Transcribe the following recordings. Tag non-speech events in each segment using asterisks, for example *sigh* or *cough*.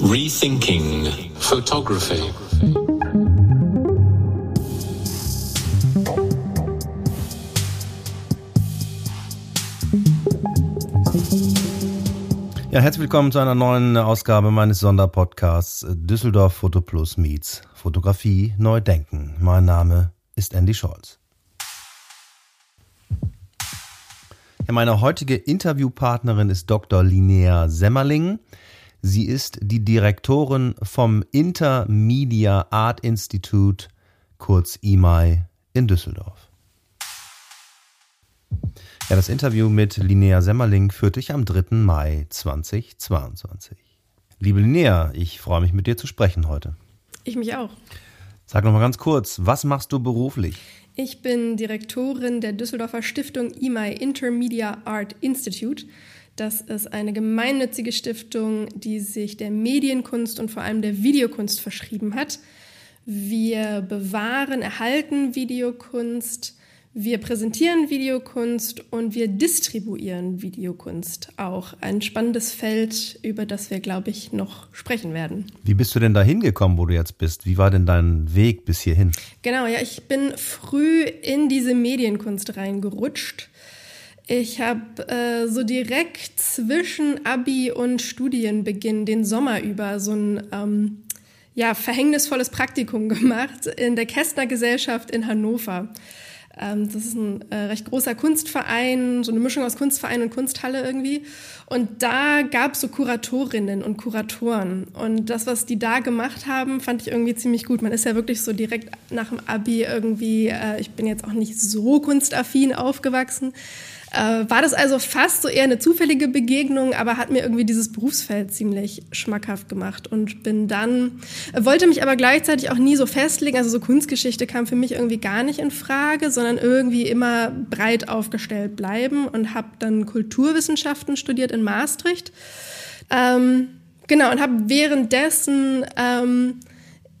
Rethinking Photography. Ja, herzlich willkommen zu einer neuen Ausgabe meines Sonderpodcasts Düsseldorf Foto Plus Meets Fotografie neu denken. Mein Name ist Andy Scholz. Ja, meine heutige Interviewpartnerin ist Dr. Linnea Semmerling. Sie ist die Direktorin vom Intermedia Art Institute, kurz IMAI, in Düsseldorf. Ja, das Interview mit Linnea Semmerling führte ich am 3. Mai 2022. Liebe Linnea, ich freue mich mit dir zu sprechen heute. Ich mich auch. Sag noch mal ganz kurz, was machst du beruflich? Ich bin Direktorin der Düsseldorfer Stiftung IMAI Intermedia Art Institute. Das ist eine gemeinnützige Stiftung, die sich der Medienkunst und vor allem der Videokunst verschrieben hat. Wir bewahren, erhalten Videokunst, wir präsentieren Videokunst und wir distribuieren Videokunst auch. Ein spannendes Feld, über das wir, glaube ich, noch sprechen werden. Wie bist du denn da hingekommen, wo du jetzt bist? Wie war denn dein Weg bis hierhin? Genau, ja, ich bin früh in diese Medienkunst reingerutscht. Ich habe äh, so direkt zwischen Abi und Studienbeginn den Sommer über so ein ähm, ja, verhängnisvolles Praktikum *laughs* gemacht in der Kästner Gesellschaft in Hannover. Ähm, das ist ein äh, recht großer Kunstverein, so eine Mischung aus Kunstverein und Kunsthalle irgendwie. Und da gab es so Kuratorinnen und Kuratoren. Und das, was die da gemacht haben, fand ich irgendwie ziemlich gut. Man ist ja wirklich so direkt nach dem Abi irgendwie, äh, ich bin jetzt auch nicht so kunstaffin aufgewachsen, äh, war das also fast so eher eine zufällige Begegnung, aber hat mir irgendwie dieses Berufsfeld ziemlich schmackhaft gemacht und bin dann, äh, wollte mich aber gleichzeitig auch nie so festlegen, also so Kunstgeschichte kam für mich irgendwie gar nicht in Frage, sondern irgendwie immer breit aufgestellt bleiben und habe dann Kulturwissenschaften studiert in Maastricht. Ähm, genau, und habe währenddessen ähm,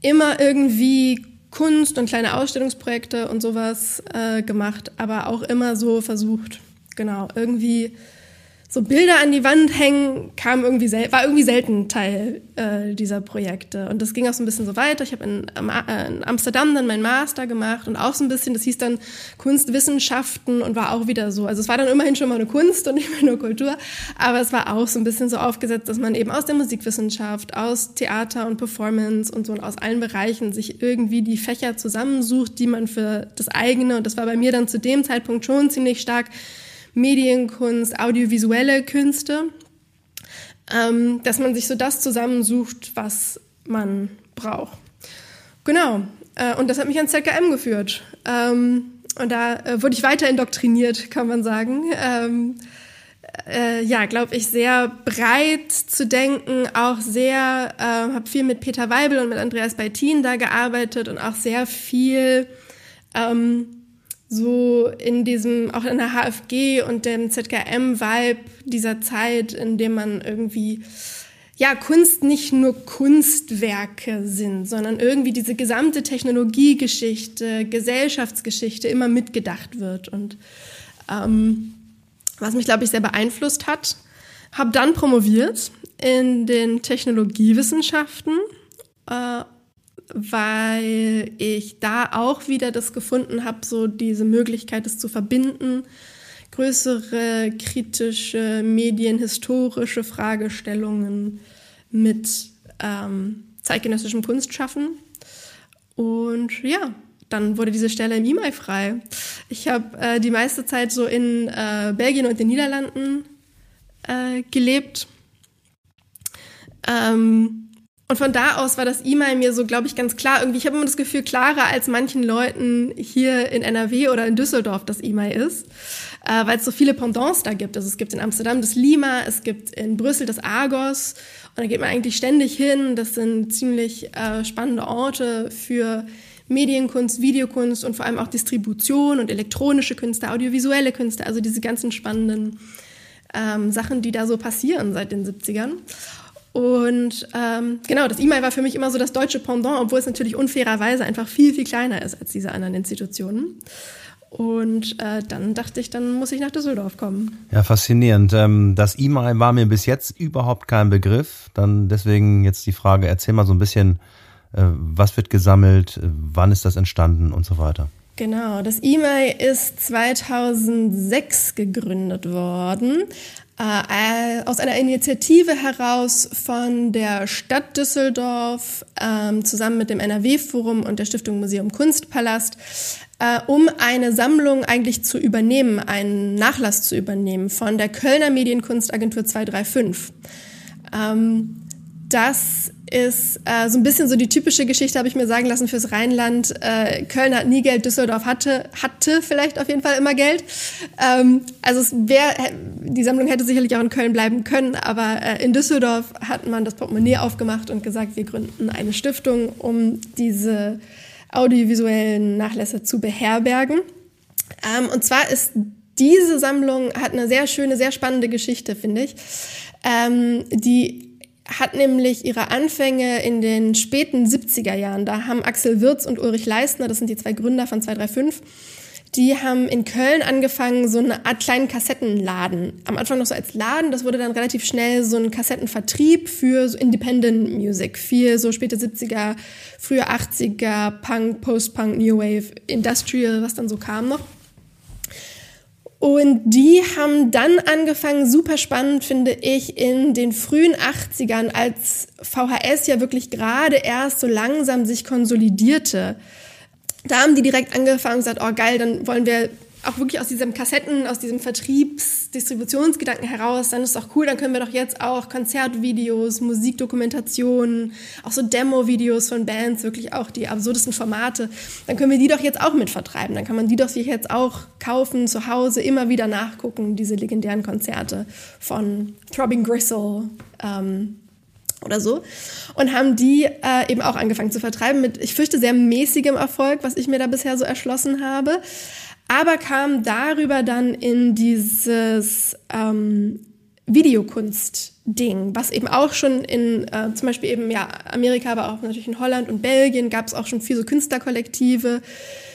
immer irgendwie Kunst und kleine Ausstellungsprojekte und sowas äh, gemacht, aber auch immer so versucht, genau, irgendwie so Bilder an die Wand hängen kam irgendwie war irgendwie selten Teil äh, dieser Projekte und das ging auch so ein bisschen so weiter. Ich habe in, äh, in, Amsterdam dann meinen Master gemacht und auch so ein bisschen, das hieß dann Kunstwissenschaften und war auch wieder so. Also es war dann immerhin schon mal eine Kunst und nicht mehr nur Kultur, aber es war auch so ein bisschen so aufgesetzt, dass man eben aus der Musikwissenschaft, aus Theater und Performance und so und aus allen Bereichen sich irgendwie die Fächer zusammensucht, die man für das eigene und das war bei mir dann zu dem Zeitpunkt schon ziemlich stark Medienkunst, audiovisuelle Künste, ähm, dass man sich so das zusammensucht, was man braucht. Genau. Äh, und das hat mich ans ZKM geführt. Ähm, und da äh, wurde ich weiter indoktriniert, kann man sagen. Ähm, äh, ja, glaube ich, sehr breit zu denken, auch sehr, äh, habe viel mit Peter Weibel und mit Andreas Beitin da gearbeitet und auch sehr viel ähm, so in diesem, auch in der HFG und dem ZKM-Vibe dieser Zeit, in dem man irgendwie, ja, Kunst nicht nur Kunstwerke sind, sondern irgendwie diese gesamte Technologiegeschichte, Gesellschaftsgeschichte immer mitgedacht wird. Und ähm, was mich, glaube ich, sehr beeinflusst hat, habe dann promoviert in den Technologiewissenschaften äh, weil ich da auch wieder das gefunden habe, so diese Möglichkeit, es zu verbinden, größere kritische, medienhistorische Fragestellungen mit ähm, zeitgenössischem Kunstschaffen. Und ja, dann wurde diese Stelle im IMAI frei. Ich habe äh, die meiste Zeit so in äh, Belgien und den Niederlanden äh, gelebt. Ähm, und von da aus war das E-Mail mir so, glaube ich, ganz klar. Irgendwie, ich habe immer das Gefühl, klarer als manchen Leuten hier in NRW oder in Düsseldorf das E-Mail ist, äh, weil es so viele Pendants da gibt. Also es gibt in Amsterdam das Lima, es gibt in Brüssel das Argos und da geht man eigentlich ständig hin. Das sind ziemlich äh, spannende Orte für Medienkunst, Videokunst und vor allem auch Distribution und elektronische Künste, audiovisuelle Künste, also diese ganzen spannenden ähm, Sachen, die da so passieren seit den 70ern. Und ähm, genau, das E-Mail war für mich immer so das deutsche Pendant, obwohl es natürlich unfairerweise einfach viel, viel kleiner ist als diese anderen Institutionen. Und äh, dann dachte ich, dann muss ich nach Düsseldorf kommen. Ja, faszinierend. Ähm, das E-Mail war mir bis jetzt überhaupt kein Begriff. Dann deswegen jetzt die Frage, erzähl mal so ein bisschen, äh, was wird gesammelt, wann ist das entstanden und so weiter. Genau, das E-Mail ist 2006 gegründet worden äh, aus einer Initiative heraus von der Stadt Düsseldorf ähm, zusammen mit dem NRW-Forum und der Stiftung Museum Kunstpalast, äh, um eine Sammlung eigentlich zu übernehmen, einen Nachlass zu übernehmen von der Kölner Medienkunstagentur 235. Ähm, das ist äh, so ein bisschen so die typische Geschichte, habe ich mir sagen lassen, fürs Rheinland. Äh, Köln hat nie Geld, Düsseldorf hatte, hatte vielleicht auf jeden Fall immer Geld. Ähm, also es wär, die Sammlung hätte sicherlich auch in Köln bleiben können, aber äh, in Düsseldorf hat man das Portemonnaie aufgemacht und gesagt, wir gründen eine Stiftung, um diese audiovisuellen Nachlässe zu beherbergen. Ähm, und zwar ist diese Sammlung hat eine sehr schöne, sehr spannende Geschichte, finde ich. Ähm, die hat nämlich ihre Anfänge in den späten 70er Jahren. Da haben Axel Wirz und Ulrich Leistner, das sind die zwei Gründer von 235, die haben in Köln angefangen, so eine Art kleinen Kassettenladen. Am Anfang noch so als Laden, das wurde dann relativ schnell so ein Kassettenvertrieb für so Independent Music. Viel so späte 70er, frühe 80er, Punk, Post-Punk, New Wave, Industrial, was dann so kam noch. Und die haben dann angefangen, super spannend finde ich, in den frühen 80ern, als VHS ja wirklich gerade erst so langsam sich konsolidierte. Da haben die direkt angefangen und gesagt, oh geil, dann wollen wir auch wirklich aus diesem Kassetten, aus diesem Vertriebs-, Distributionsgedanken heraus, dann ist es auch cool, dann können wir doch jetzt auch Konzertvideos, Musikdokumentationen, auch so Demo-Videos von Bands, wirklich auch die absurdesten Formate, dann können wir die doch jetzt auch mit vertreiben. Dann kann man die doch sich jetzt auch kaufen, zu Hause, immer wieder nachgucken, diese legendären Konzerte von Throbbing Gristle, ähm, oder so und haben die äh, eben auch angefangen zu vertreiben mit, ich fürchte, sehr mäßigem Erfolg, was ich mir da bisher so erschlossen habe aber kam darüber dann in dieses ähm, Videokunst-Ding, was eben auch schon in äh, zum Beispiel eben ja Amerika, aber auch natürlich in Holland und Belgien gab es auch schon viele so Künstlerkollektive,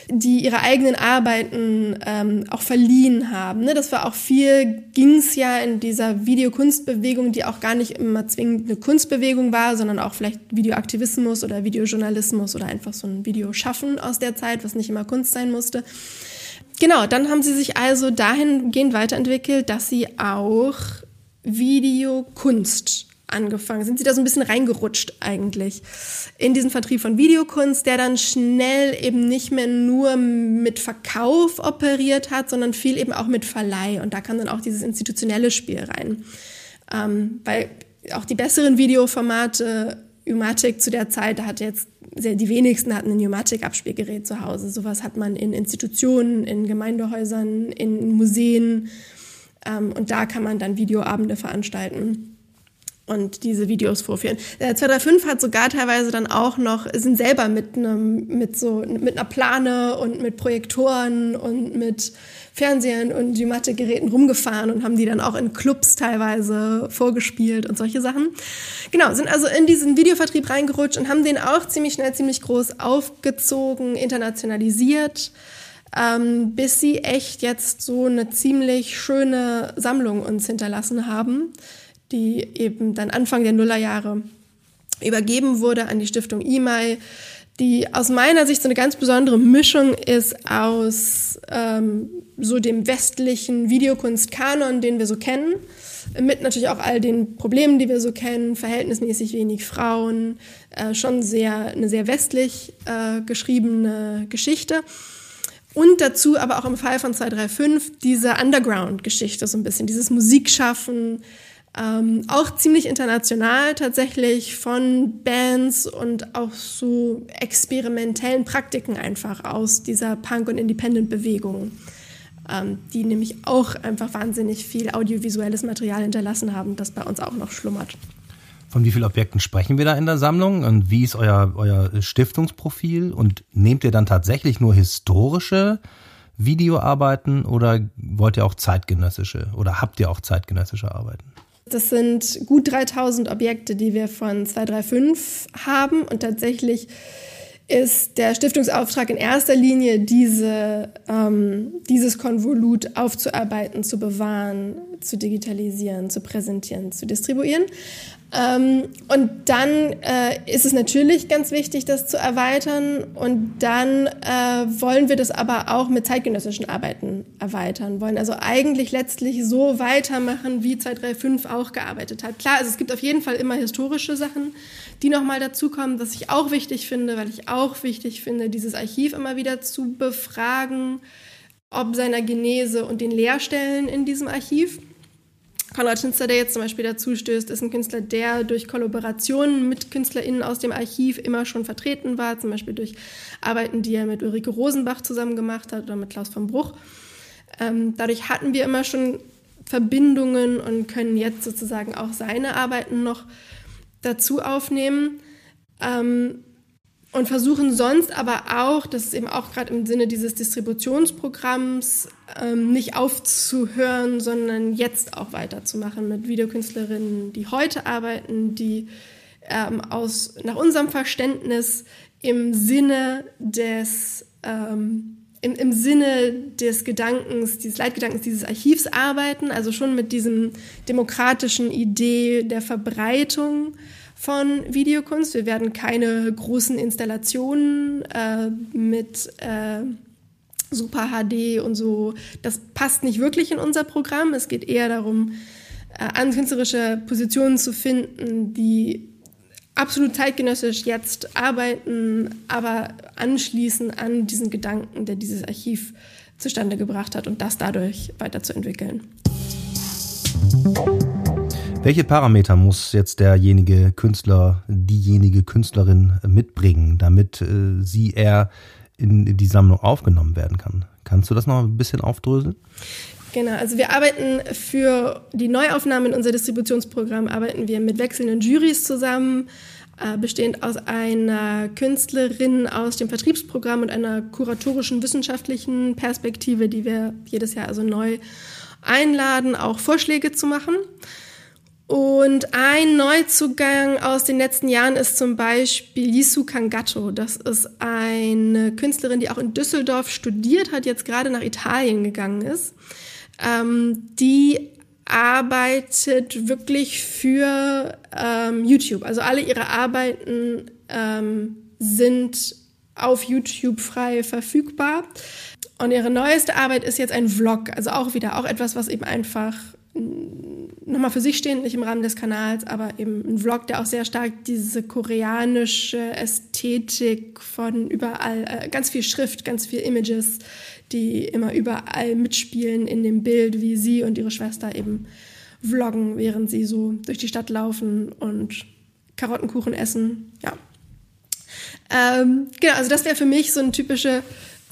die ihre eigenen Arbeiten ähm, auch verliehen haben. Ne? Das war auch viel, ging es ja in dieser Videokunstbewegung, die auch gar nicht immer zwingend eine Kunstbewegung war, sondern auch vielleicht Videoaktivismus oder Videojournalismus oder einfach so ein Videoschaffen aus der Zeit, was nicht immer Kunst sein musste. Genau, dann haben sie sich also dahingehend weiterentwickelt, dass sie auch Videokunst angefangen sind. Sie da so ein bisschen reingerutscht eigentlich in diesen Vertrieb von Videokunst, der dann schnell eben nicht mehr nur mit Verkauf operiert hat, sondern viel eben auch mit Verleih. Und da kam dann auch dieses institutionelle Spiel rein. Ähm, weil auch die besseren Videoformate Umatic zu der Zeit, da hat jetzt sehr, die wenigsten hatten ein Umatic-Abspielgerät zu Hause. Sowas hat man in Institutionen, in Gemeindehäusern, in Museen. Ähm, und da kann man dann Videoabende veranstalten und diese Videos vorführen. Der 235 hat sogar teilweise dann auch noch, sind selber mit einem, mit so, mit einer Plane und mit Projektoren und mit Fernsehern und Gematik-Geräten rumgefahren und haben die dann auch in Clubs teilweise vorgespielt und solche Sachen. Genau, sind also in diesen Videovertrieb reingerutscht und haben den auch ziemlich schnell, ziemlich groß aufgezogen, internationalisiert. Ähm, bis sie echt jetzt so eine ziemlich schöne Sammlung uns hinterlassen haben, die eben dann Anfang der Nullerjahre übergeben wurde an die Stiftung IMAI, die aus meiner Sicht so eine ganz besondere Mischung ist aus ähm, so dem westlichen Videokunstkanon, den wir so kennen, mit natürlich auch all den Problemen, die wir so kennen, verhältnismäßig wenig Frauen, äh, schon sehr eine sehr westlich äh, geschriebene Geschichte. Und dazu aber auch im Fall von 235 diese Underground-Geschichte so ein bisschen, dieses Musikschaffen, ähm, auch ziemlich international tatsächlich von Bands und auch so experimentellen Praktiken einfach aus dieser Punk- und Independent-Bewegung, ähm, die nämlich auch einfach wahnsinnig viel audiovisuelles Material hinterlassen haben, das bei uns auch noch schlummert. Von wie vielen Objekten sprechen wir da in der Sammlung und wie ist euer, euer Stiftungsprofil und nehmt ihr dann tatsächlich nur historische Videoarbeiten oder wollt ihr auch zeitgenössische oder habt ihr auch zeitgenössische Arbeiten? Das sind gut 3000 Objekte, die wir von 235 haben und tatsächlich ist der Stiftungsauftrag in erster Linie, diese, ähm, dieses Konvolut aufzuarbeiten, zu bewahren, zu digitalisieren, zu präsentieren, zu distribuieren. Ähm, und dann äh, ist es natürlich ganz wichtig, das zu erweitern. Und dann äh, wollen wir das aber auch mit zeitgenössischen Arbeiten erweitern, wollen also eigentlich letztlich so weitermachen, wie 235 auch gearbeitet hat. Klar, also es gibt auf jeden Fall immer historische Sachen, die nochmal dazukommen, was ich auch wichtig finde, weil ich auch wichtig finde, dieses Archiv immer wieder zu befragen, ob seiner Genese und den Leerstellen in diesem Archiv. Konrad Schinzer, der jetzt zum Beispiel dazu stößt, ist ein Künstler, der durch Kollaborationen mit KünstlerInnen aus dem Archiv immer schon vertreten war, zum Beispiel durch Arbeiten, die er mit Ulrike Rosenbach zusammen gemacht hat oder mit Klaus von Bruch. Ähm, dadurch hatten wir immer schon Verbindungen und können jetzt sozusagen auch seine Arbeiten noch dazu aufnehmen. Ähm, und versuchen sonst aber auch, das ist eben auch gerade im Sinne dieses Distributionsprogramms, ähm, nicht aufzuhören, sondern jetzt auch weiterzumachen mit Videokünstlerinnen, die heute arbeiten, die ähm, aus, nach unserem Verständnis im Sinne des, ähm, im, im Sinne des Gedankens, dieses Leitgedankens dieses Archivs arbeiten, also schon mit diesem demokratischen Idee der Verbreitung von Videokunst. Wir werden keine großen Installationen äh, mit äh, Super HD und so. Das passt nicht wirklich in unser Programm. Es geht eher darum, äh, künstlerische Positionen zu finden, die absolut zeitgenössisch jetzt arbeiten, aber anschließen an diesen Gedanken, der dieses Archiv zustande gebracht hat und das dadurch weiterzuentwickeln. Welche Parameter muss jetzt derjenige Künstler, diejenige Künstlerin mitbringen, damit äh, sie eher in die Sammlung aufgenommen werden kann? Kannst du das noch ein bisschen aufdröseln? Genau, also wir arbeiten für die Neuaufnahme in unser Distributionsprogramm, arbeiten wir mit wechselnden Jurys zusammen, äh, bestehend aus einer Künstlerin aus dem Vertriebsprogramm und einer kuratorischen wissenschaftlichen Perspektive, die wir jedes Jahr also neu einladen, auch Vorschläge zu machen. Und ein Neuzugang aus den letzten Jahren ist zum Beispiel Yisu Kangato. Das ist eine Künstlerin, die auch in Düsseldorf studiert hat, jetzt gerade nach Italien gegangen ist. Ähm, die arbeitet wirklich für ähm, YouTube. Also alle ihre Arbeiten ähm, sind auf YouTube frei verfügbar. Und ihre neueste Arbeit ist jetzt ein Vlog, also auch wieder auch etwas, was eben einfach nochmal für sich stehend, nicht im Rahmen des Kanals, aber eben ein Vlog, der auch sehr stark diese koreanische Ästhetik von überall, äh, ganz viel Schrift, ganz viel Images, die immer überall mitspielen in dem Bild, wie sie und ihre Schwester eben vloggen, während sie so durch die Stadt laufen und Karottenkuchen essen. Ja. Ähm, genau, also das wäre für mich so eine typische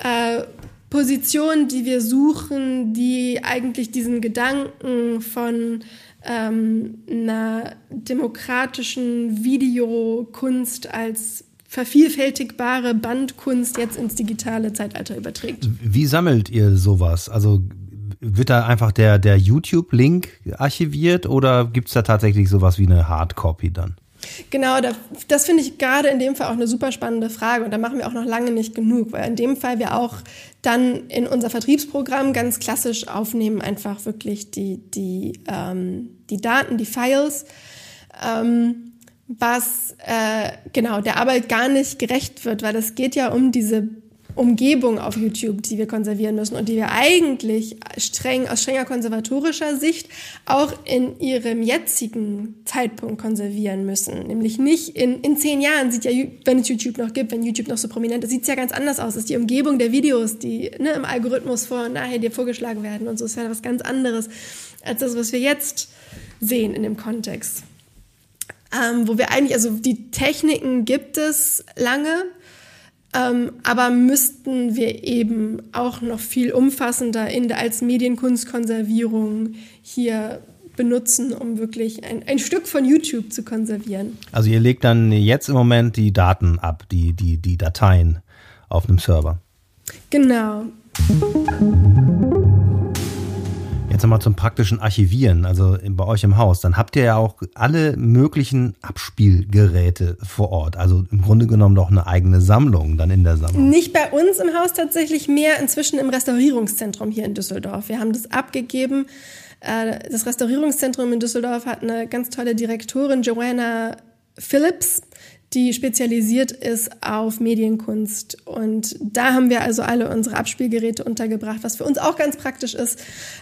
äh, Position, die wir suchen, die eigentlich diesen Gedanken von ähm, einer demokratischen Videokunst als vervielfältigbare Bandkunst jetzt ins digitale Zeitalter überträgt. Wie sammelt ihr sowas? Also wird da einfach der, der YouTube-Link archiviert oder gibt es da tatsächlich sowas wie eine Hardcopy dann? Genau, das finde ich gerade in dem Fall auch eine super spannende Frage und da machen wir auch noch lange nicht genug, weil in dem Fall wir auch dann in unser Vertriebsprogramm ganz klassisch aufnehmen, einfach wirklich die, die, ähm, die Daten, die Files, ähm, was äh, genau der Arbeit gar nicht gerecht wird, weil es geht ja um diese Umgebung auf YouTube, die wir konservieren müssen und die wir eigentlich streng, aus strenger konservatorischer Sicht auch in ihrem jetzigen Zeitpunkt konservieren müssen. Nämlich nicht in, in zehn Jahren sieht ja, wenn es YouTube noch gibt, wenn YouTube noch so prominent ist, sieht es ja ganz anders aus. Das ist die Umgebung der Videos, die ne, im Algorithmus vor und nachher dir vorgeschlagen werden und so ist ja was ganz anderes als das, was wir jetzt sehen in dem Kontext. Ähm, wo wir eigentlich, also die Techniken gibt es lange, ähm, aber müssten wir eben auch noch viel umfassender in der, als Medienkunstkonservierung hier benutzen, um wirklich ein, ein Stück von YouTube zu konservieren. Also ihr legt dann jetzt im Moment die Daten ab, die, die, die Dateien auf einem Server. Genau. Jetzt nochmal zum praktischen Archivieren, also bei euch im Haus. Dann habt ihr ja auch alle möglichen Abspielgeräte vor Ort. Also im Grunde genommen doch eine eigene Sammlung dann in der Sammlung. Nicht bei uns im Haus tatsächlich mehr, inzwischen im Restaurierungszentrum hier in Düsseldorf. Wir haben das abgegeben. Äh, das Restaurierungszentrum in Düsseldorf hat eine ganz tolle Direktorin, Joanna Phillips, die spezialisiert ist auf Medienkunst. Und da haben wir also alle unsere Abspielgeräte untergebracht, was für uns auch ganz praktisch ist,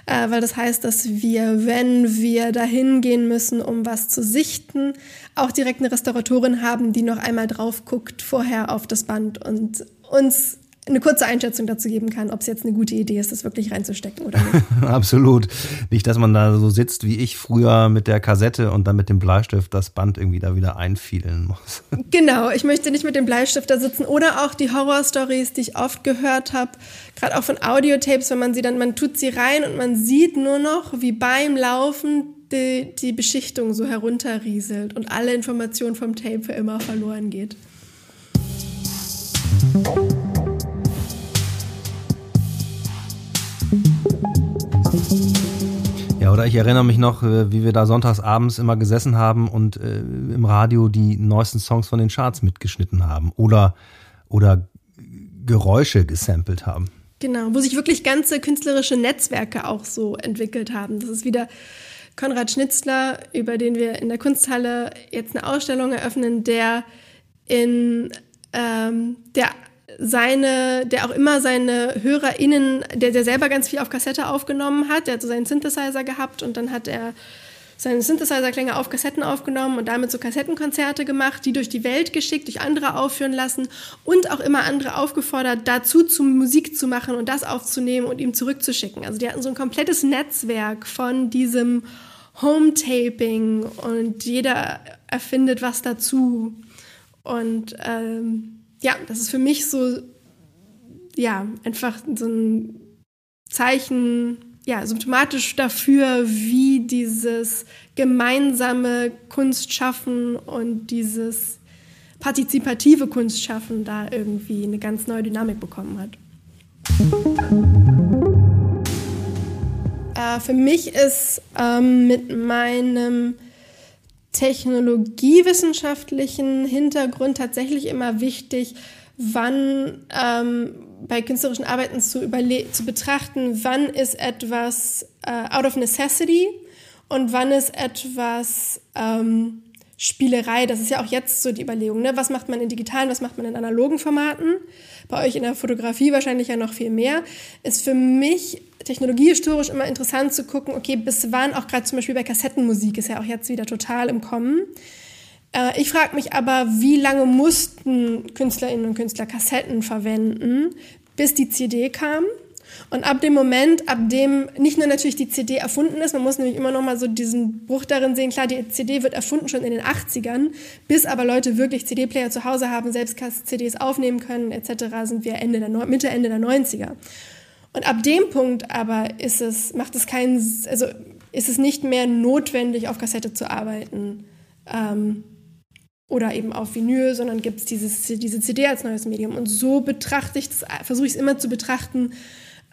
äh, weil das heißt, dass wir, wenn wir dahin gehen müssen, um was zu sichten, auch direkt eine Restauratorin haben, die noch einmal drauf guckt vorher auf das Band und uns eine kurze Einschätzung dazu geben kann, ob es jetzt eine gute Idee ist, das wirklich reinzustecken oder nicht. *laughs* Absolut. Nicht, dass man da so sitzt wie ich früher mit der Kassette und dann mit dem Bleistift das Band irgendwie da wieder einfielen muss. *laughs* Genau, ich möchte nicht mit dem Bleistift da sitzen oder auch die Horrorstories, die ich oft gehört habe, gerade auch von Audiotapes, wenn man sie dann, man tut sie rein und man sieht nur noch, wie beim Laufen die, die Beschichtung so herunterrieselt und alle Informationen vom Tape für immer verloren geht. Oder ich erinnere mich noch, äh, wie wir da sonntags abends immer gesessen haben und äh, im Radio die neuesten Songs von den Charts mitgeschnitten haben oder, oder Geräusche gesampelt haben. Genau, wo sich wirklich ganze künstlerische Netzwerke auch so entwickelt haben. Das ist wieder Konrad Schnitzler, über den wir in der Kunsthalle jetzt eine Ausstellung eröffnen, der in ähm, der seine, der auch immer seine HörerInnen, der, der selber ganz viel auf Kassette aufgenommen hat, der hat so seinen Synthesizer gehabt und dann hat er seine Synthesizer-Klänge auf Kassetten aufgenommen und damit so Kassettenkonzerte gemacht, die durch die Welt geschickt, durch andere aufführen lassen und auch immer andere aufgefordert, dazu zu Musik zu machen und das aufzunehmen und ihm zurückzuschicken. Also die hatten so ein komplettes Netzwerk von diesem Home-Taping und jeder erfindet was dazu. Und ähm, ja, das ist für mich so, ja, einfach so ein Zeichen, ja, symptomatisch dafür, wie dieses gemeinsame Kunstschaffen und dieses partizipative Kunstschaffen da irgendwie eine ganz neue Dynamik bekommen hat. Äh, für mich ist ähm, mit meinem technologiewissenschaftlichen Hintergrund tatsächlich immer wichtig, wann ähm, bei künstlerischen Arbeiten zu, zu betrachten, wann ist etwas äh, out of necessity und wann ist etwas ähm, Spielerei. Das ist ja auch jetzt so die Überlegung. Ne? Was macht man in digitalen, was macht man in analogen Formaten? Bei euch in der Fotografie wahrscheinlich ja noch viel mehr. Ist für mich technologiehistorisch immer interessant zu gucken, okay, bis wann, auch gerade zum Beispiel bei Kassettenmusik, ist ja auch jetzt wieder total im Kommen. Äh, ich frage mich aber, wie lange mussten Künstlerinnen und Künstler Kassetten verwenden, bis die CD kam? Und ab dem Moment, ab dem nicht nur natürlich die CD erfunden ist, man muss nämlich immer noch mal so diesen Bruch darin sehen, klar, die CD wird erfunden schon in den 80ern, bis aber Leute wirklich CD-Player zu Hause haben, selbst CDs aufnehmen können, etc., sind wir Ende der, Mitte, Ende der 90er. Und ab dem Punkt aber ist es, macht es keinen, also ist es nicht mehr notwendig, auf Kassette zu arbeiten ähm, oder eben auf Vinyl, sondern gibt es diese CD als neues Medium. Und so betrachte ich versuche ich es immer zu betrachten,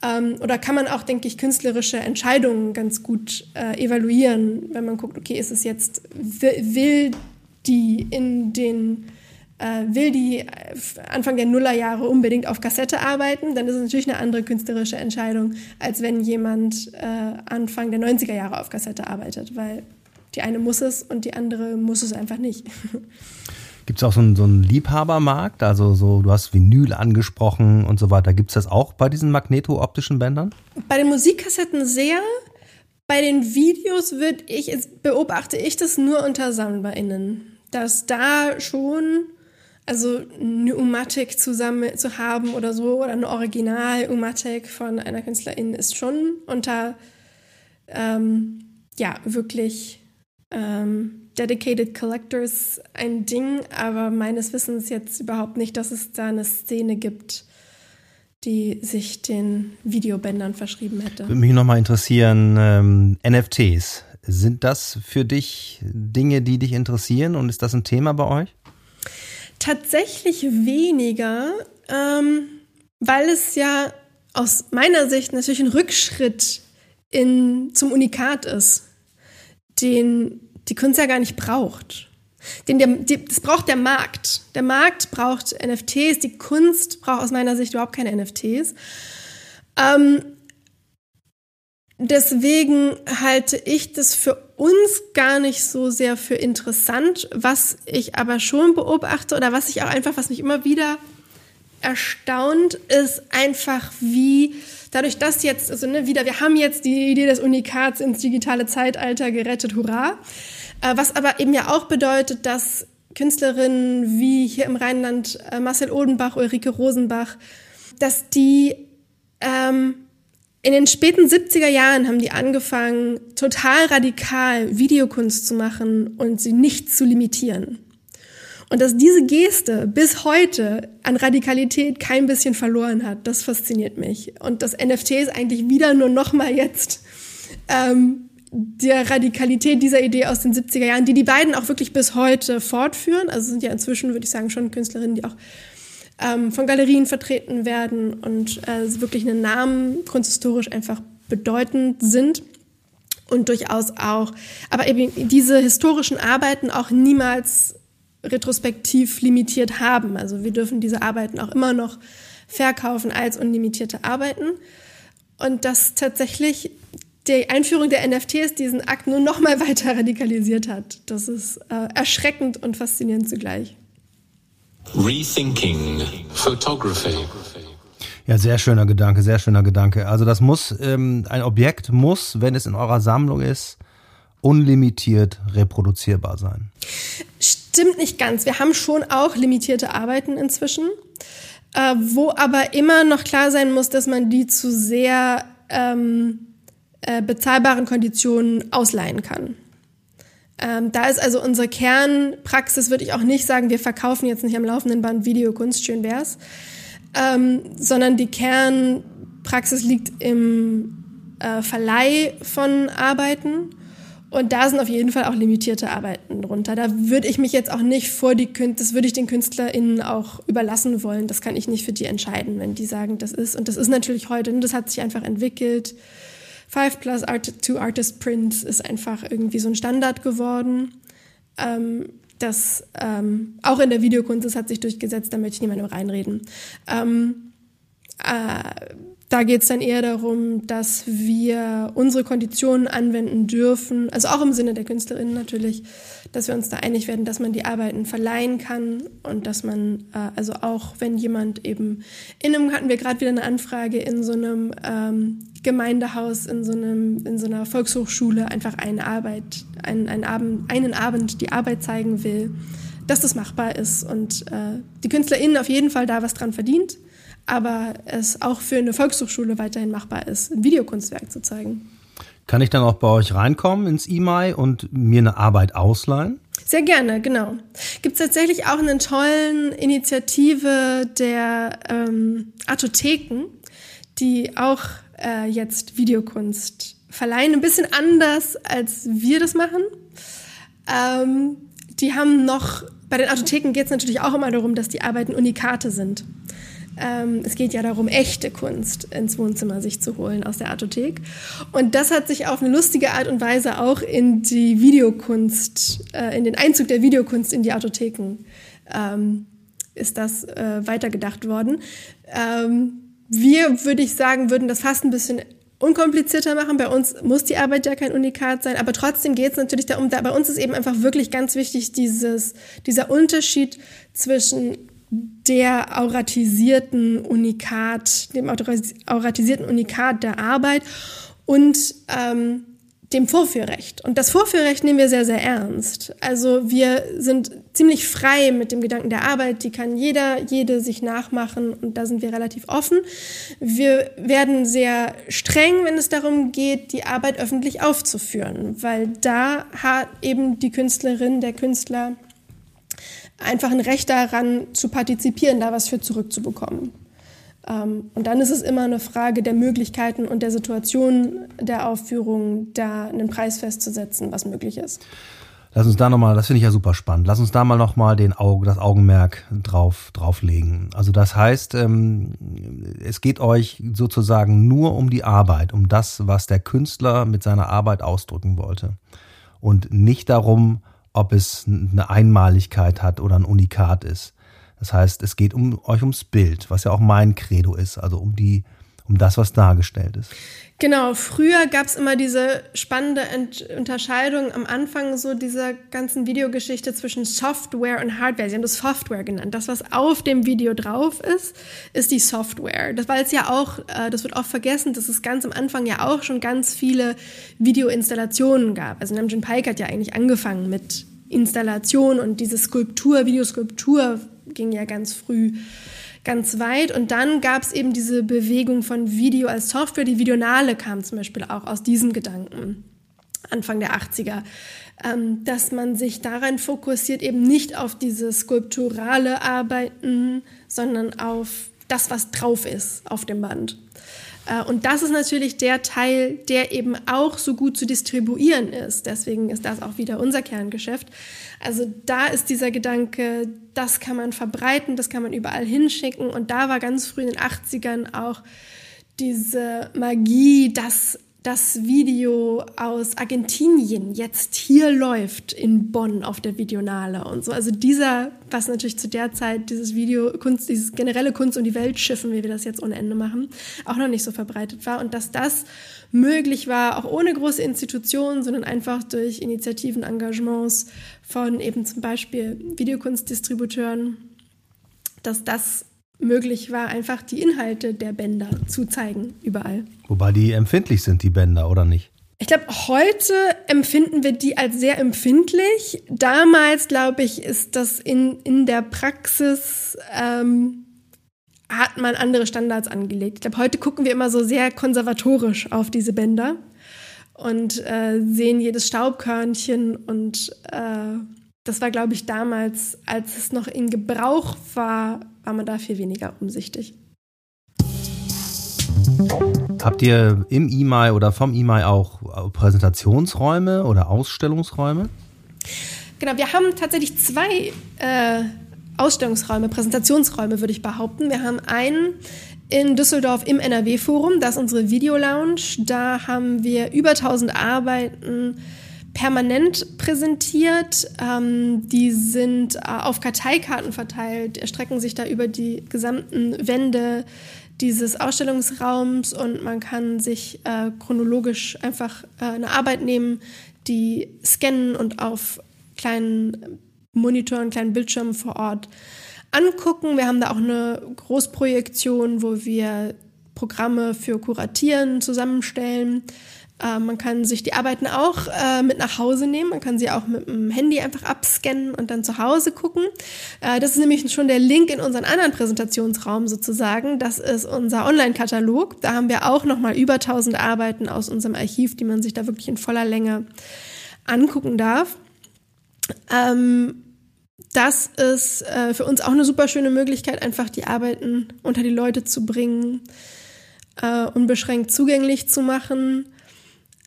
ähm, oder kann man auch, denke ich, künstlerische Entscheidungen ganz gut äh, evaluieren, wenn man guckt, okay, ist es jetzt, will die in den äh, will die äh, Anfang der Nullerjahre unbedingt auf Kassette arbeiten, dann ist es natürlich eine andere künstlerische Entscheidung, als wenn jemand äh, Anfang der 90er Jahre auf Kassette arbeitet, weil die eine muss es und die andere muss es einfach nicht. *laughs* Gibt es auch so einen, so einen Liebhabermarkt? Also so, du hast Vinyl angesprochen und so weiter. Gibt es das auch bei diesen magneto-optischen Bändern? Bei den Musikkassetten sehr. Bei den Videos würde ich, beobachte ich das nur unter SammlerInnen. Dass da schon also eine Umatik zusammen zu haben oder so oder eine Original-Umatik von einer Künstlerin ist schon unter ähm, ja wirklich ähm, dedicated Collectors ein Ding, aber meines Wissens jetzt überhaupt nicht, dass es da eine Szene gibt, die sich den Videobändern verschrieben hätte. Würde mich nochmal interessieren, ähm, NFTs. Sind das für dich Dinge, die dich interessieren und ist das ein Thema bei euch? Tatsächlich weniger, ähm, weil es ja aus meiner Sicht natürlich ein Rückschritt in, zum Unikat ist, den die Kunst ja gar nicht braucht. Den der, die, das braucht der Markt. Der Markt braucht NFTs, die Kunst braucht aus meiner Sicht überhaupt keine NFTs. Ähm, deswegen halte ich das für uns gar nicht so sehr für interessant, was ich aber schon beobachte oder was ich auch einfach, was mich immer wieder erstaunt, ist einfach, wie dadurch, dass jetzt, also ne, wieder, wir haben jetzt die Idee des Unikats ins digitale Zeitalter gerettet, hurra. Äh, was aber eben ja auch bedeutet, dass Künstlerinnen wie hier im Rheinland äh, Marcel Odenbach, Ulrike Rosenbach, dass die ähm, in den späten 70er Jahren haben die angefangen, total radikal Videokunst zu machen und sie nicht zu limitieren. Und dass diese Geste bis heute an Radikalität kein bisschen verloren hat, das fasziniert mich. Und dass NFTs eigentlich wieder nur nochmal jetzt ähm, der Radikalität dieser Idee aus den 70er Jahren, die die beiden auch wirklich bis heute fortführen. Also sind ja inzwischen, würde ich sagen, schon Künstlerinnen, die auch ähm, von Galerien vertreten werden und äh, wirklich einen Namen kunsthistorisch einfach bedeutend sind und durchaus auch, aber eben diese historischen Arbeiten auch niemals retrospektiv limitiert haben. Also wir dürfen diese Arbeiten auch immer noch verkaufen als unlimitierte Arbeiten. Und dass tatsächlich die Einführung der NFTs diesen Akt nur noch mal weiter radikalisiert hat. Das ist äh, erschreckend und faszinierend zugleich. Rethinking Photography. Ja, sehr schöner Gedanke, sehr schöner Gedanke. Also das muss, ähm, ein Objekt muss, wenn es in eurer Sammlung ist, unlimitiert reproduzierbar sein. Stimmt nicht ganz. Wir haben schon auch limitierte Arbeiten inzwischen, äh, wo aber immer noch klar sein muss, dass man die zu sehr ähm, äh, bezahlbaren Konditionen ausleihen kann. Ähm, da ist also unsere Kernpraxis, würde ich auch nicht sagen, wir verkaufen jetzt nicht am laufenden Band Videokunst, schön wär's, ähm, sondern die Kernpraxis liegt im äh, Verleih von Arbeiten. Und da sind auf jeden Fall auch limitierte Arbeiten drunter. Da würde ich mich jetzt auch nicht vor die Künstler, das würde ich den KünstlerInnen auch überlassen wollen. Das kann ich nicht für die entscheiden, wenn die sagen, das ist. Und das ist natürlich heute, das hat sich einfach entwickelt. 5 plus Art Two Artist Prints ist einfach irgendwie so ein Standard geworden. Ähm, das ähm, auch in der Videokunst, das hat sich durchgesetzt, da möchte ich niemandem reinreden. Ähm, äh, da geht es dann eher darum, dass wir unsere Konditionen anwenden dürfen, also auch im Sinne der KünstlerInnen natürlich, dass wir uns da einig werden, dass man die Arbeiten verleihen kann und dass man, äh, also auch wenn jemand eben in einem, hatten wir gerade wieder eine Anfrage, in so einem ähm, Gemeindehaus, in so, einem, in so einer Volkshochschule einfach eine Arbeit, einen, einen, Abend, einen Abend die Arbeit zeigen will, dass das machbar ist und äh, die KünstlerInnen auf jeden Fall da was dran verdient aber es auch für eine Volkshochschule weiterhin machbar ist, ein Videokunstwerk zu zeigen. Kann ich dann auch bei euch reinkommen ins IMAI und mir eine Arbeit ausleihen? Sehr gerne, genau. Gibt es tatsächlich auch eine tollen Initiative der ähm, Artotheken, die auch äh, jetzt Videokunst verleihen. Ein bisschen anders, als wir das machen. Ähm, die haben noch, bei den Artotheken geht es natürlich auch immer darum, dass die Arbeiten Unikate sind. Ähm, es geht ja darum, echte Kunst ins Wohnzimmer sich zu holen aus der Artothek. Und das hat sich auf eine lustige Art und Weise auch in die Videokunst, äh, in den Einzug der Videokunst in die Artotheken ähm, ist das äh, weitergedacht worden. Ähm, wir, würde ich sagen, würden das fast ein bisschen unkomplizierter machen. Bei uns muss die Arbeit ja kein Unikat sein, aber trotzdem geht es natürlich darum, da, bei uns ist eben einfach wirklich ganz wichtig dieses, dieser Unterschied zwischen der auratisierten Unikat, dem auratisierten Unikat der Arbeit und ähm, dem Vorführrecht. Und das Vorführrecht nehmen wir sehr, sehr ernst. Also wir sind ziemlich frei mit dem Gedanken der Arbeit. Die kann jeder, jede sich nachmachen und da sind wir relativ offen. Wir werden sehr streng, wenn es darum geht, die Arbeit öffentlich aufzuführen, weil da hat eben die Künstlerin, der Künstler einfach ein Recht daran zu partizipieren, da was für zurückzubekommen. Ähm, und dann ist es immer eine Frage der Möglichkeiten und der Situation der Aufführung, da einen Preis festzusetzen, was möglich ist. Lass uns da nochmal, das finde ich ja super spannend. Lass uns da mal nochmal Auge, das Augenmerk drauf, drauflegen. Also das heißt, ähm, es geht euch sozusagen nur um die Arbeit, um das, was der Künstler mit seiner Arbeit ausdrücken wollte. Und nicht darum, ob es eine Einmaligkeit hat oder ein Unikat ist. Das heißt, es geht um euch ums Bild, was ja auch mein Credo ist, also um die, um das, was dargestellt ist. Genau, früher gab es immer diese spannende Ent Unterscheidung am Anfang so dieser ganzen Videogeschichte zwischen Software und Hardware. Sie haben das Software genannt. Das, was auf dem Video drauf ist, ist die Software. Das war jetzt ja auch, äh, das wird oft vergessen, dass es ganz am Anfang ja auch schon ganz viele Videoinstallationen gab. Also Namjoon Pike hat ja eigentlich angefangen mit Installation und diese Skulptur, Videoskulptur ging ja ganz früh ganz weit. Und dann gab es eben diese Bewegung von Video als Software. Die Videonale kam zum Beispiel auch aus diesem Gedanken. Anfang der 80er, ähm, dass man sich daran fokussiert, eben nicht auf diese skulpturale Arbeiten, sondern auf das, was drauf ist auf dem Band. Äh, und das ist natürlich der Teil, der eben auch so gut zu distribuieren ist. Deswegen ist das auch wieder unser Kerngeschäft. Also da ist dieser Gedanke, das kann man verbreiten, das kann man überall hinschicken. Und da war ganz früh in den 80ern auch diese Magie, dass das Video aus Argentinien jetzt hier läuft in Bonn auf der Videonale und so. Also dieser, was natürlich zu der Zeit dieses Video, Kunst, dieses generelle Kunst um die Welt schiffen, wie wir das jetzt ohne Ende machen, auch noch nicht so verbreitet war und dass das möglich war, auch ohne große Institutionen, sondern einfach durch Initiativen, Engagements von eben zum Beispiel Videokunstdistributeuren, dass das möglich war, einfach die Inhalte der Bänder zu zeigen, überall. Wobei die empfindlich sind, die Bänder, oder nicht? Ich glaube, heute empfinden wir die als sehr empfindlich. Damals, glaube ich, ist das in, in der Praxis, ähm, hat man andere Standards angelegt. Ich glaube, heute gucken wir immer so sehr konservatorisch auf diese Bänder und äh, sehen jedes Staubkörnchen und äh, das war, glaube ich, damals, als es noch in Gebrauch war, war man da viel weniger umsichtig. Habt ihr im EMI oder vom EMI auch Präsentationsräume oder Ausstellungsräume? Genau, wir haben tatsächlich zwei äh, Ausstellungsräume, Präsentationsräume, würde ich behaupten. Wir haben einen in Düsseldorf im NRW-Forum, das ist unsere Videolounge. Da haben wir über 1000 Arbeiten permanent präsentiert. Ähm, die sind äh, auf Karteikarten verteilt, erstrecken sich da über die gesamten Wände dieses Ausstellungsraums und man kann sich äh, chronologisch einfach äh, eine Arbeit nehmen, die scannen und auf kleinen Monitoren, kleinen Bildschirmen vor Ort angucken. Wir haben da auch eine Großprojektion, wo wir Programme für Kuratieren zusammenstellen. Äh, man kann sich die Arbeiten auch äh, mit nach Hause nehmen. Man kann sie auch mit dem Handy einfach abscannen und dann zu Hause gucken. Äh, das ist nämlich schon der Link in unseren anderen Präsentationsraum sozusagen. Das ist unser Online-Katalog. Da haben wir auch nochmal über 1000 Arbeiten aus unserem Archiv, die man sich da wirklich in voller Länge angucken darf. Ähm, das ist äh, für uns auch eine super schöne Möglichkeit, einfach die Arbeiten unter die Leute zu bringen, äh, unbeschränkt zugänglich zu machen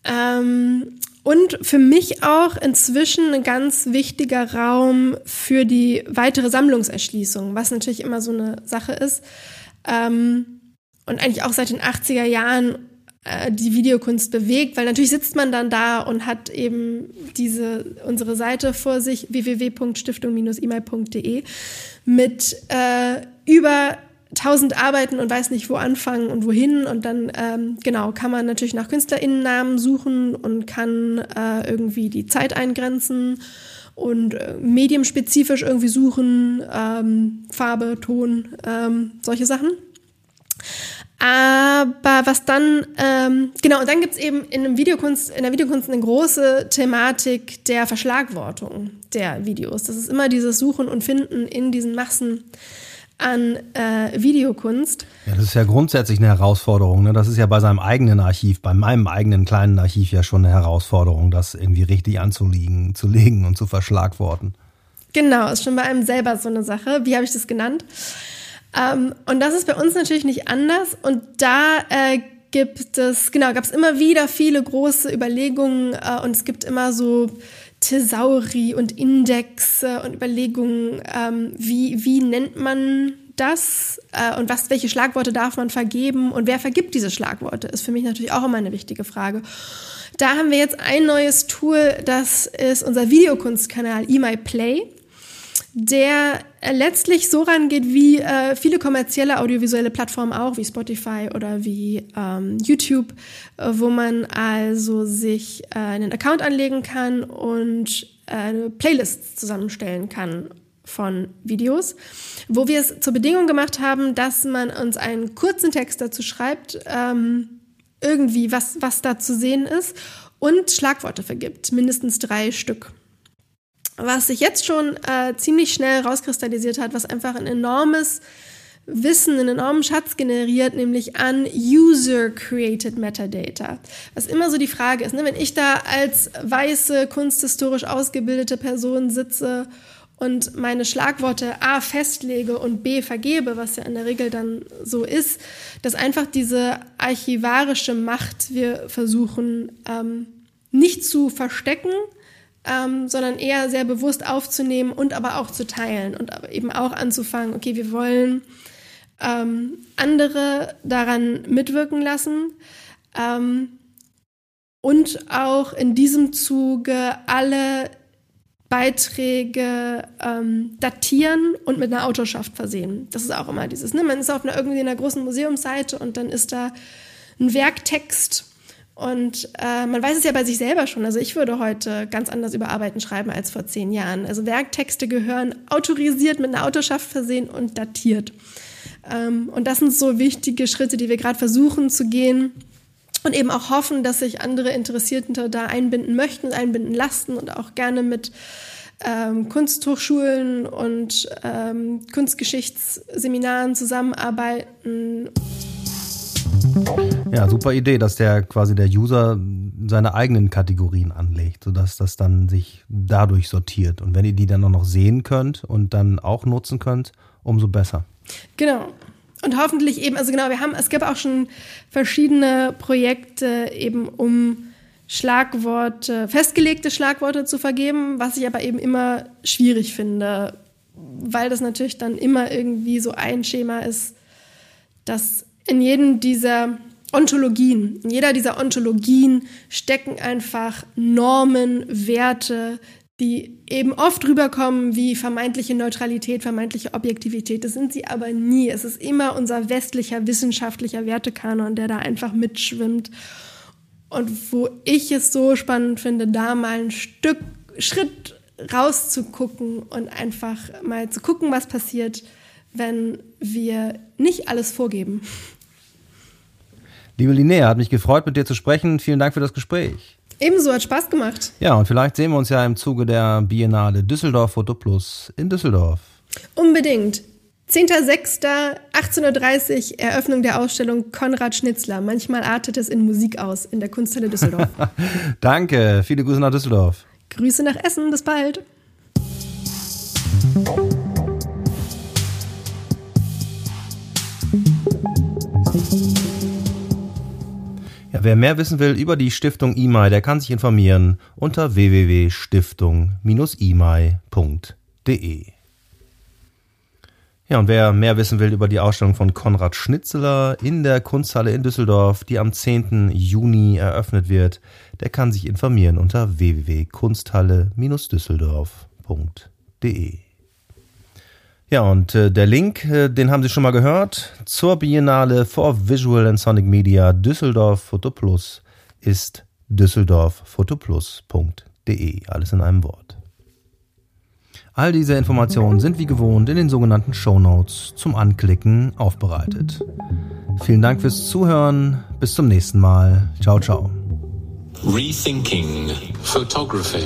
ähm, und für mich auch inzwischen ein ganz wichtiger Raum für die weitere Sammlungserschließung, was natürlich immer so eine Sache ist. Ähm, und eigentlich auch seit den 80er Jahren äh, die Videokunst bewegt, weil natürlich sitzt man dann da und hat eben diese unsere Seite vor sich www.stiftung-email.de mit äh, über tausend Arbeiten und weiß nicht, wo anfangen und wohin. Und dann, ähm, genau, kann man natürlich nach KünstlerInnennamen suchen und kann äh, irgendwie die Zeit eingrenzen und äh, mediumspezifisch irgendwie suchen, ähm, Farbe, Ton, ähm, solche Sachen. Aber was dann, ähm, genau, und dann gibt's eben in, einem Videokunst, in der Videokunst eine große Thematik der Verschlagwortung der Videos. Das ist immer dieses Suchen und Finden in diesen Massen an äh, Videokunst. Ja, das ist ja grundsätzlich eine Herausforderung. Ne? Das ist ja bei seinem eigenen Archiv, bei meinem eigenen kleinen Archiv ja schon eine Herausforderung, das irgendwie richtig anzulegen, zu legen und zu verschlagworten. Genau, ist schon bei einem selber so eine Sache. Wie habe ich das genannt? Ähm, und das ist bei uns natürlich nicht anders. Und da äh, gibt es, genau, gab es immer wieder viele große Überlegungen äh, und es gibt immer so Thesauri und Indexe und Überlegungen, ähm, wie, wie nennt man das? Äh, und was, welche Schlagworte darf man vergeben? Und wer vergibt diese Schlagworte, ist für mich natürlich auch immer eine wichtige Frage. Da haben wir jetzt ein neues Tool, das ist unser Videokunstkanal eMyPlay, der letztlich so rangeht wie äh, viele kommerzielle audiovisuelle Plattformen auch, wie Spotify oder wie ähm, YouTube, äh, wo man also sich äh, einen Account anlegen kann und äh, Playlists zusammenstellen kann von Videos, wo wir es zur Bedingung gemacht haben, dass man uns einen kurzen Text dazu schreibt, ähm, irgendwie was, was da zu sehen ist und Schlagworte vergibt, mindestens drei Stück. Was sich jetzt schon äh, ziemlich schnell rauskristallisiert hat, was einfach ein enormes Wissen, einen enormen Schatz generiert, nämlich an User-Created Metadata. Was immer so die Frage ist, ne? wenn ich da als weiße, kunsthistorisch ausgebildete Person sitze und meine Schlagworte A festlege und B vergebe, was ja in der Regel dann so ist, dass einfach diese archivarische Macht wir versuchen ähm, nicht zu verstecken, ähm, sondern eher sehr bewusst aufzunehmen und aber auch zu teilen und eben auch anzufangen, okay, wir wollen ähm, andere daran mitwirken lassen. Ähm, und auch in diesem Zuge alle Beiträge ähm, datieren und mit einer Autorschaft versehen. Das ist auch immer dieses, ne? Man ist auf einer irgendwie einer großen Museumsseite und dann ist da ein Werktext und äh, man weiß es ja bei sich selber schon. Also ich würde heute ganz anders über Arbeiten schreiben als vor zehn Jahren. Also Werktexte gehören autorisiert mit einer Autorschaft versehen und datiert. Ähm, und das sind so wichtige Schritte, die wir gerade versuchen zu gehen und eben auch hoffen, dass sich andere Interessierte da einbinden möchten einbinden lassen und auch gerne mit ähm, Kunsthochschulen und ähm, Kunstgeschichtsseminaren zusammenarbeiten. Ja, super Idee, dass der quasi der User seine eigenen Kategorien anlegt, sodass das dann sich dadurch sortiert. Und wenn ihr die dann auch noch sehen könnt und dann auch nutzen könnt, umso besser. Genau. Und hoffentlich eben, also genau, wir haben, es gab auch schon verschiedene Projekte eben um Schlagworte, festgelegte Schlagworte zu vergeben, was ich aber eben immer schwierig finde, weil das natürlich dann immer irgendwie so ein Schema ist, dass in jedem dieser Ontologien, in jeder dieser Ontologien stecken einfach Normen, Werte, die eben oft rüberkommen wie vermeintliche Neutralität, vermeintliche Objektivität. Das sind sie aber nie. Es ist immer unser westlicher wissenschaftlicher Wertekanon, der da einfach mitschwimmt. Und wo ich es so spannend finde, da mal ein Stück Schritt rauszugucken und einfach mal zu gucken, was passiert, wenn wir nicht alles vorgeben. Liebe Linnea, hat mich gefreut, mit dir zu sprechen. Vielen Dank für das Gespräch. Ebenso, hat Spaß gemacht. Ja, und vielleicht sehen wir uns ja im Zuge der Biennale Düsseldorf Foto Plus in Düsseldorf. Unbedingt. 10.06.18.30 Uhr Eröffnung der Ausstellung Konrad Schnitzler. Manchmal artet es in Musik aus in der Kunsthalle Düsseldorf. *laughs* Danke, viele Grüße nach Düsseldorf. Grüße nach Essen, bis bald. Ja, wer mehr wissen will über die Stiftung IMAI, der kann sich informieren unter www.stiftung-imai.de. Ja, und wer mehr wissen will über die Ausstellung von Konrad Schnitzeler in der Kunsthalle in Düsseldorf, die am 10. Juni eröffnet wird, der kann sich informieren unter www.kunsthalle-düsseldorf.de. Ja, und äh, der Link, äh, den haben Sie schon mal gehört, zur Biennale for Visual and Sonic Media Düsseldorf Foto Plus ist düsseldorffotoplus.de. Alles in einem Wort. All diese Informationen sind wie gewohnt in den sogenannten Show Notes zum Anklicken aufbereitet. Vielen Dank fürs Zuhören. Bis zum nächsten Mal. Ciao, ciao. Rethinking Photography.